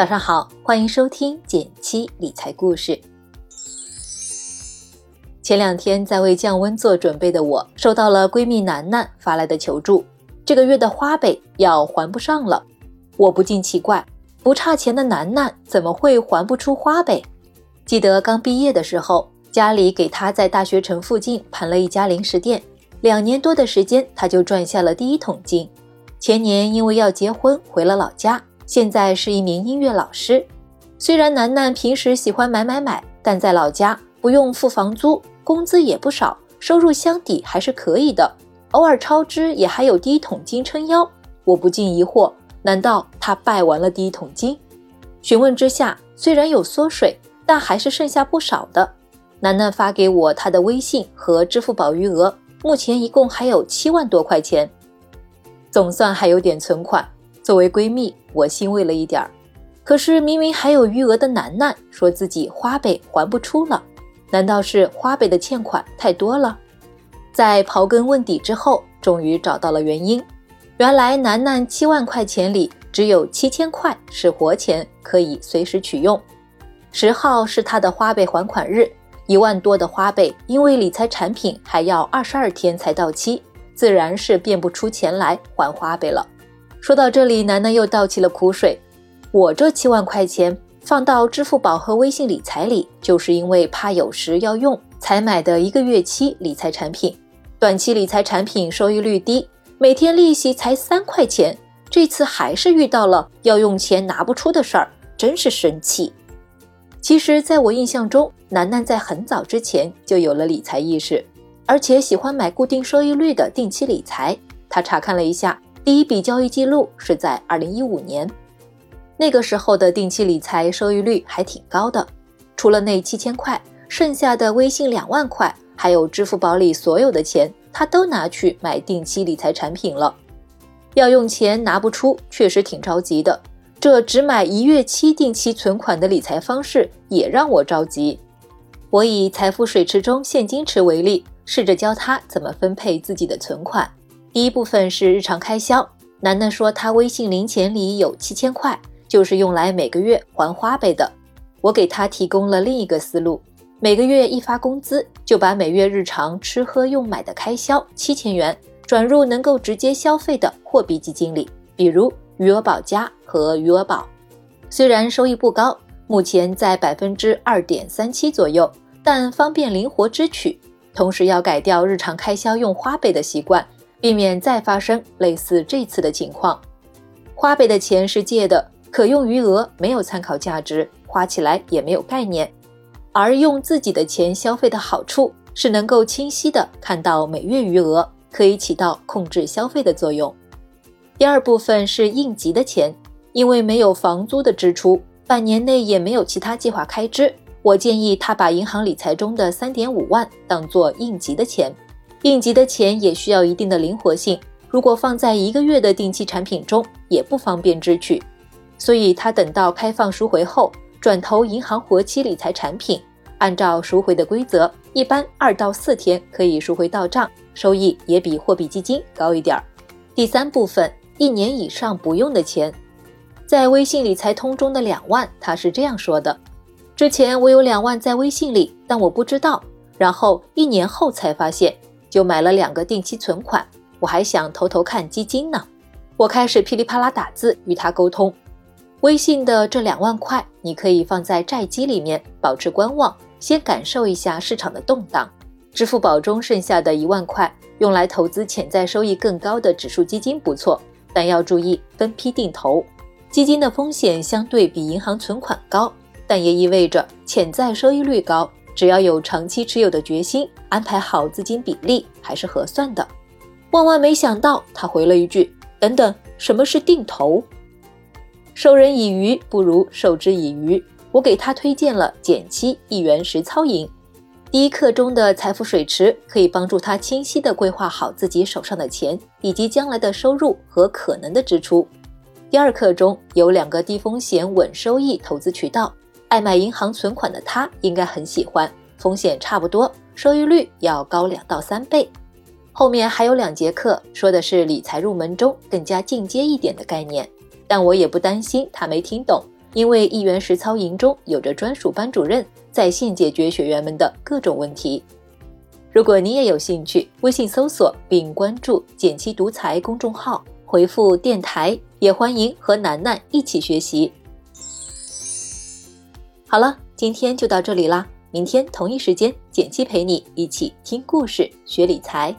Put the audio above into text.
早上好，欢迎收听减七理财故事。前两天在为降温做准备的我，收到了闺蜜楠楠发来的求助，这个月的花呗要还不上了。我不禁奇怪，不差钱的楠楠怎么会还不出花呗？记得刚毕业的时候，家里给她在大学城附近盘了一家零食店，两年多的时间，她就赚下了第一桶金。前年因为要结婚回了老家，现在是一名音乐老师。虽然楠楠平时喜欢买买买，但在老家不用付房租，工资也不少，收入相抵还是可以的。偶尔超支也还有第一桶金撑腰。我不禁疑惑，难道他败完了第一桶金？询问之下，虽然有缩水，但还是剩下不少的。楠楠发给我他的微信和支付宝余额，目前一共还有七万多块钱。总算还有点存款，作为闺蜜，我欣慰了一点儿。可是明明还有余额的楠楠说自己花呗还不出了，难道是花呗的欠款太多了？在刨根问底之后，终于找到了原因。原来楠楠七万块钱里只有七千块是活钱，可以随时取用。十号是她的花呗还款日，一万多的花呗，因为理财产品还要二十二天才到期。自然是变不出钱来还花呗了。说到这里，楠楠又倒起了苦水。我这七万块钱放到支付宝和微信理财里，就是因为怕有时要用才买的一个月期理财产品。短期理财产品收益率低，每天利息才三块钱。这次还是遇到了要用钱拿不出的事儿，真是生气。其实，在我印象中，楠楠在很早之前就有了理财意识。而且喜欢买固定收益率的定期理财。他查看了一下，第一笔交易记录是在二零一五年，那个时候的定期理财收益率还挺高的。除了那七千块，剩下的微信两万块，还有支付宝里所有的钱，他都拿去买定期理财产品了。要用钱拿不出，确实挺着急的。这只买一月期定期存款的理财方式也让我着急。我以财富水池中现金池为例。试着教他怎么分配自己的存款。第一部分是日常开销。楠楠说他微信零钱里有七千块，就是用来每个月还花呗的。我给他提供了另一个思路：每个月一发工资，就把每月日常吃喝用买的开销七千元转入能够直接消费的货币基金里，比如余额宝加和余额宝。虽然收益不高，目前在百分之二点三七左右，但方便灵活支取。同时要改掉日常开销用花呗的习惯，避免再发生类似这次的情况。花呗的钱是借的，可用余额没有参考价值，花起来也没有概念。而用自己的钱消费的好处是能够清晰的看到每月余额，可以起到控制消费的作用。第二部分是应急的钱，因为没有房租的支出，半年内也没有其他计划开支。我建议他把银行理财中的三点五万当做应急的钱，应急的钱也需要一定的灵活性。如果放在一个月的定期产品中，也不方便支取，所以他等到开放赎回后，转投银行活期理财产品。按照赎回的规则，一般二到四天可以赎回到账，收益也比货币基金高一点儿。第三部分，一年以上不用的钱，在微信理财通中的两万，他是这样说的。之前我有两万在微信里，但我不知道。然后一年后才发现，就买了两个定期存款。我还想偷偷看基金呢。我开始噼里啪啦打字与他沟通。微信的这两万块，你可以放在债基里面，保持观望，先感受一下市场的动荡。支付宝中剩下的一万块，用来投资潜在收益更高的指数基金不错，但要注意分批定投。基金的风险相对比银行存款高。但也意味着潜在收益率高，只要有长期持有的决心，安排好资金比例还是合算的。万万没想到，他回了一句：“等等，什么是定投？授人以鱼不如授之以渔。”我给他推荐了减七一元实操营，第一课中的财富水池可以帮助他清晰地规划好自己手上的钱以及将来的收入和可能的支出。第二课中有两个低风险稳收益投资渠道。爱买银行存款的他应该很喜欢，风险差不多，收益率要高两到三倍。后面还有两节课，说的是理财入门中更加进阶一点的概念，但我也不担心他没听懂，因为一元实操营中有着专属班主任，在线解决学员们的各种问题。如果你也有兴趣，微信搜索并关注“减七独裁”公众号，回复“电台”，也欢迎和楠楠一起学习。好了，今天就到这里啦，明天同一时间，简七陪你一起听故事、学理财。